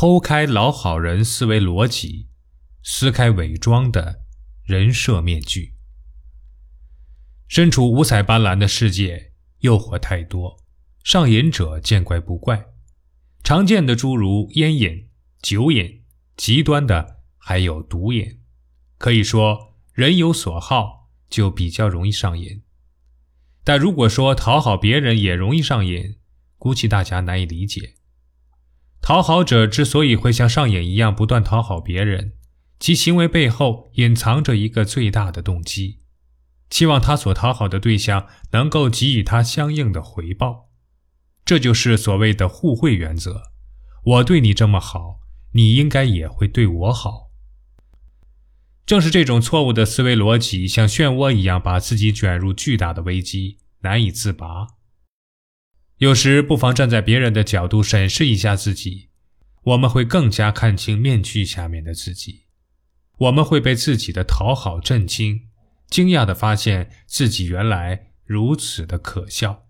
剖开老好人思维逻辑，撕开伪装的人设面具。身处五彩斑斓的世界，诱惑太多，上瘾者见怪不怪。常见的诸如烟瘾、酒瘾，极端的还有毒瘾。可以说，人有所好，就比较容易上瘾。但如果说讨好别人也容易上瘾，估计大家难以理解。讨好者之所以会像上瘾一样不断讨好别人，其行为背后隐藏着一个最大的动机：期望他所讨好的对象能够给予他相应的回报。这就是所谓的互惠原则。我对你这么好，你应该也会对我好。正是这种错误的思维逻辑，像漩涡一样把自己卷入巨大的危机，难以自拔。有时不妨站在别人的角度审视一下自己，我们会更加看清面具下面的自己。我们会被自己的讨好震惊，惊讶地发现自己原来如此的可笑。